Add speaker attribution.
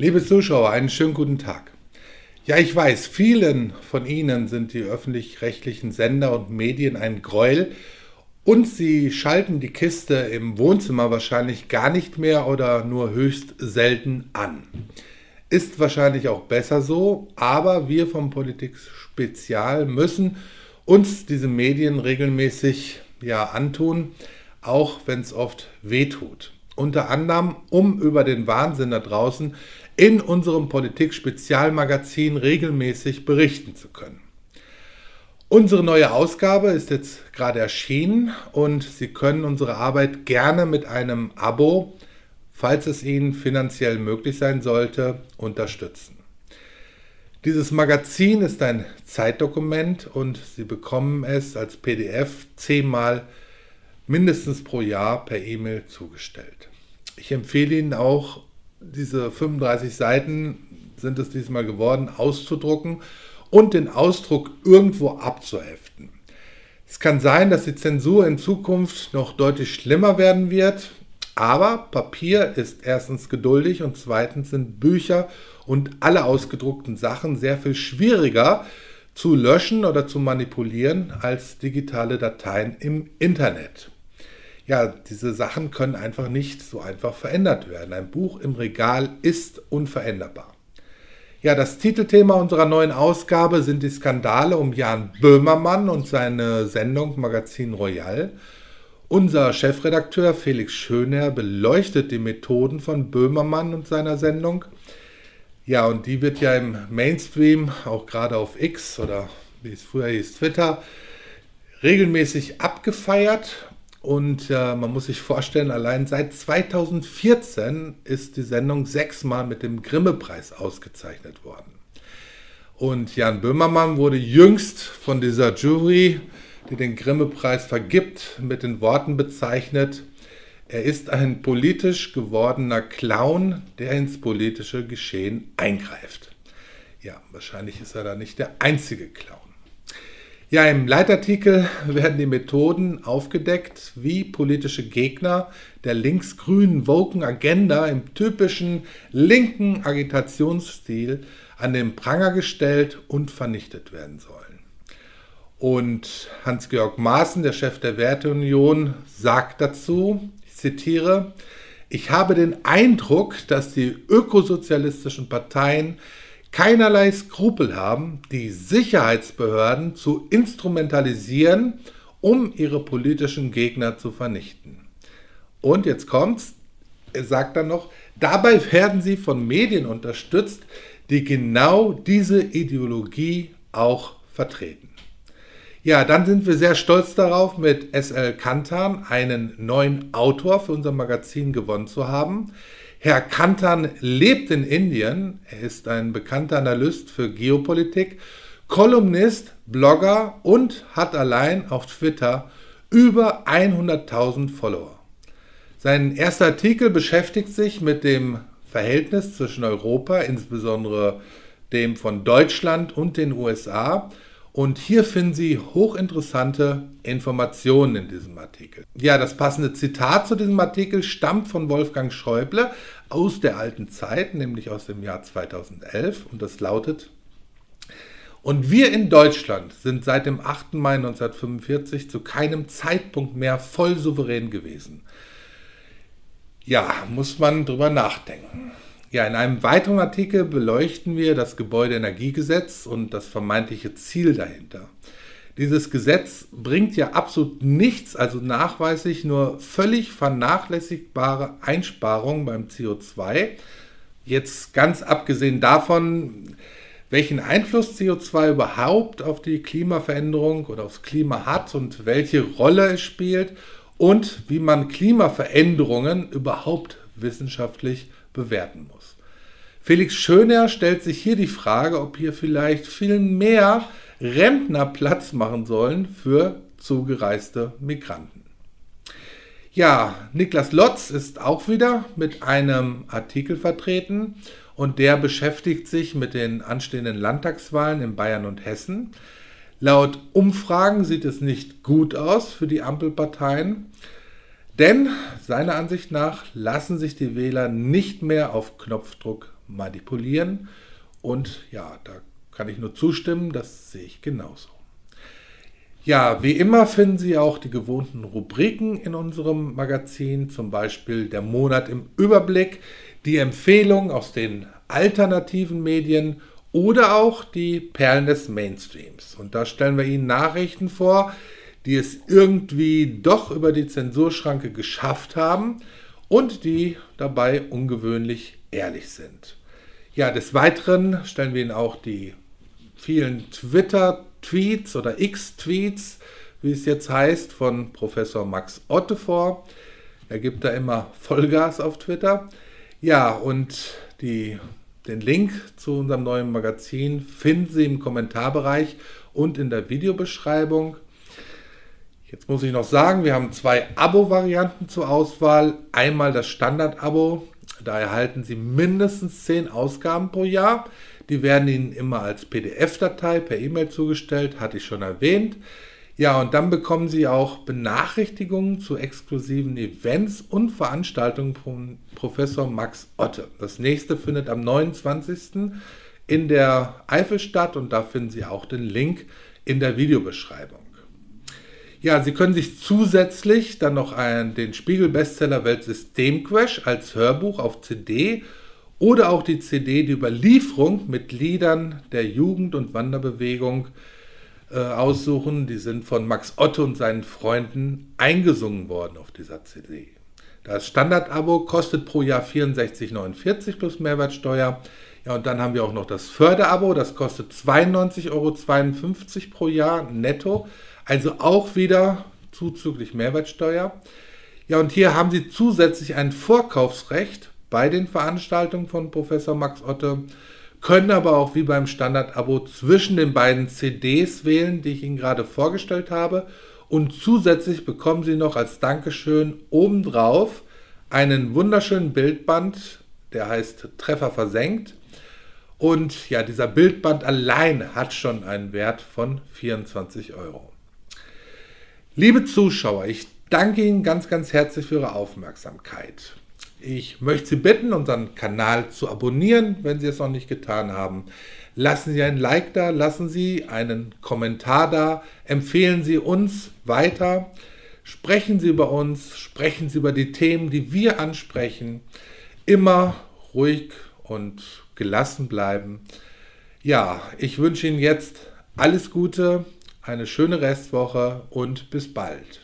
Speaker 1: Liebe Zuschauer, einen schönen guten Tag. Ja, ich weiß, vielen von Ihnen sind die öffentlich-rechtlichen Sender und Medien ein Gräuel und Sie schalten die Kiste im Wohnzimmer wahrscheinlich gar nicht mehr oder nur höchst selten an. Ist wahrscheinlich auch besser so, aber wir vom Politik Spezial müssen uns diese Medien regelmäßig ja antun, auch wenn es oft wehtut unter anderem, um über den Wahnsinn da draußen in unserem Politik-Spezialmagazin regelmäßig berichten zu können. Unsere neue Ausgabe ist jetzt gerade erschienen und Sie können unsere Arbeit gerne mit einem Abo, falls es Ihnen finanziell möglich sein sollte, unterstützen. Dieses Magazin ist ein Zeitdokument und Sie bekommen es als PDF zehnmal mindestens pro Jahr per E-Mail zugestellt. Ich empfehle Ihnen auch, diese 35 Seiten sind es diesmal geworden, auszudrucken und den Ausdruck irgendwo abzuheften. Es kann sein, dass die Zensur in Zukunft noch deutlich schlimmer werden wird, aber Papier ist erstens geduldig und zweitens sind Bücher und alle ausgedruckten Sachen sehr viel schwieriger zu löschen oder zu manipulieren als digitale Dateien im Internet ja, diese Sachen können einfach nicht so einfach verändert werden. Ein Buch im Regal ist unveränderbar. Ja, das Titelthema unserer neuen Ausgabe sind die Skandale um Jan Böhmermann und seine Sendung Magazin Royal. Unser Chefredakteur Felix Schöner beleuchtet die Methoden von Böhmermann und seiner Sendung. Ja, und die wird ja im Mainstream, auch gerade auf X oder wie es früher hieß, Twitter, regelmäßig abgefeiert und äh, man muss sich vorstellen, allein seit 2014 ist die Sendung sechsmal mit dem Grimme-Preis ausgezeichnet worden. Und Jan Böhmermann wurde jüngst von dieser Jury, die den Grimme-Preis vergibt, mit den Worten bezeichnet, er ist ein politisch gewordener Clown, der ins politische Geschehen eingreift. Ja, wahrscheinlich ist er da nicht der einzige Clown. Ja, im Leitartikel werden die Methoden aufgedeckt, wie politische Gegner der linksgrünen Woken Agenda im typischen linken Agitationsstil an den Pranger gestellt und vernichtet werden sollen. Und Hans-Georg Maaßen, der Chef der Werteunion, sagt dazu, ich zitiere, ich habe den Eindruck, dass die ökosozialistischen Parteien keinerlei Skrupel haben, die Sicherheitsbehörden zu instrumentalisieren, um ihre politischen Gegner zu vernichten. Und jetzt kommt's, er sagt dann noch, dabei werden sie von Medien unterstützt, die genau diese Ideologie auch vertreten. Ja, dann sind wir sehr stolz darauf, mit SL Kantan einen neuen Autor für unser Magazin gewonnen zu haben. Herr Kantan lebt in Indien. Er ist ein bekannter Analyst für Geopolitik, Kolumnist, Blogger und hat allein auf Twitter über 100.000 Follower. Sein erster Artikel beschäftigt sich mit dem Verhältnis zwischen Europa, insbesondere dem von Deutschland und den USA und hier finden Sie hochinteressante Informationen in diesem Artikel. Ja, das passende Zitat zu diesem Artikel stammt von Wolfgang Schäuble aus der alten Zeit, nämlich aus dem Jahr 2011. Und das lautet, und wir in Deutschland sind seit dem 8. Mai 1945 zu keinem Zeitpunkt mehr voll souverän gewesen. Ja, muss man drüber nachdenken. Ja, in einem weiteren Artikel beleuchten wir das Gebäudeenergiegesetz und das vermeintliche Ziel dahinter. Dieses Gesetz bringt ja absolut nichts, also nachweislich nur völlig vernachlässigbare Einsparungen beim CO2. Jetzt ganz abgesehen davon, welchen Einfluss CO2 überhaupt auf die Klimaveränderung oder aufs Klima hat und welche Rolle es spielt und wie man Klimaveränderungen überhaupt wissenschaftlich bewerten muss. Felix Schöner stellt sich hier die Frage, ob hier vielleicht viel mehr Rentner Platz machen sollen für zugereiste Migranten. Ja, Niklas Lotz ist auch wieder mit einem Artikel vertreten und der beschäftigt sich mit den anstehenden Landtagswahlen in Bayern und Hessen. Laut Umfragen sieht es nicht gut aus für die Ampelparteien. Denn seiner Ansicht nach lassen sich die Wähler nicht mehr auf Knopfdruck manipulieren. Und ja, da kann ich nur zustimmen, das sehe ich genauso. Ja, wie immer finden Sie auch die gewohnten Rubriken in unserem Magazin, zum Beispiel der Monat im Überblick, die Empfehlung aus den alternativen Medien oder auch die Perlen des Mainstreams. Und da stellen wir Ihnen Nachrichten vor, die es irgendwie doch über die Zensurschranke geschafft haben und die dabei ungewöhnlich ehrlich sind. Ja, des Weiteren stellen wir Ihnen auch die vielen Twitter-Tweets oder X-Tweets, wie es jetzt heißt, von Professor Max Otte vor. Er gibt da immer Vollgas auf Twitter. Ja, und die, den Link zu unserem neuen Magazin finden Sie im Kommentarbereich und in der Videobeschreibung. Jetzt muss ich noch sagen, wir haben zwei Abo-Varianten zur Auswahl. Einmal das Standard-Abo, da erhalten Sie mindestens 10 Ausgaben pro Jahr. Die werden Ihnen immer als PDF-Datei per E-Mail zugestellt, hatte ich schon erwähnt. Ja, und dann bekommen Sie auch Benachrichtigungen zu exklusiven Events und Veranstaltungen von Professor Max Otte. Das nächste findet am 29. in der Eifel statt und da finden Sie auch den Link in der Videobeschreibung. Ja, Sie können sich zusätzlich dann noch einen, den Spiegel-Bestseller Weltsystemcrash als Hörbuch auf CD oder auch die CD Die Überlieferung mit Liedern der Jugend- und Wanderbewegung äh, aussuchen. Die sind von Max Otto und seinen Freunden eingesungen worden auf dieser CD. Das Standard-Abo kostet pro Jahr 64,49 plus Mehrwertsteuer. Ja, und dann haben wir auch noch das Förderabo, das kostet 92,52 Euro pro Jahr netto. Also auch wieder zuzüglich Mehrwertsteuer. Ja, und hier haben Sie zusätzlich ein Vorkaufsrecht bei den Veranstaltungen von Professor Max Otte, können aber auch wie beim Standard-Abo zwischen den beiden CDs wählen, die ich Ihnen gerade vorgestellt habe. Und zusätzlich bekommen Sie noch als Dankeschön obendrauf einen wunderschönen Bildband, der heißt Treffer versenkt. Und ja, dieser Bildband allein hat schon einen Wert von 24 Euro. Liebe Zuschauer, ich danke Ihnen ganz, ganz herzlich für Ihre Aufmerksamkeit. Ich möchte Sie bitten, unseren Kanal zu abonnieren, wenn Sie es noch nicht getan haben. Lassen Sie ein Like da, lassen Sie einen Kommentar da, empfehlen Sie uns weiter, sprechen Sie über uns, sprechen Sie über die Themen, die wir ansprechen. Immer ruhig und gelassen bleiben. Ja, ich wünsche Ihnen jetzt alles Gute, eine schöne Restwoche und bis bald.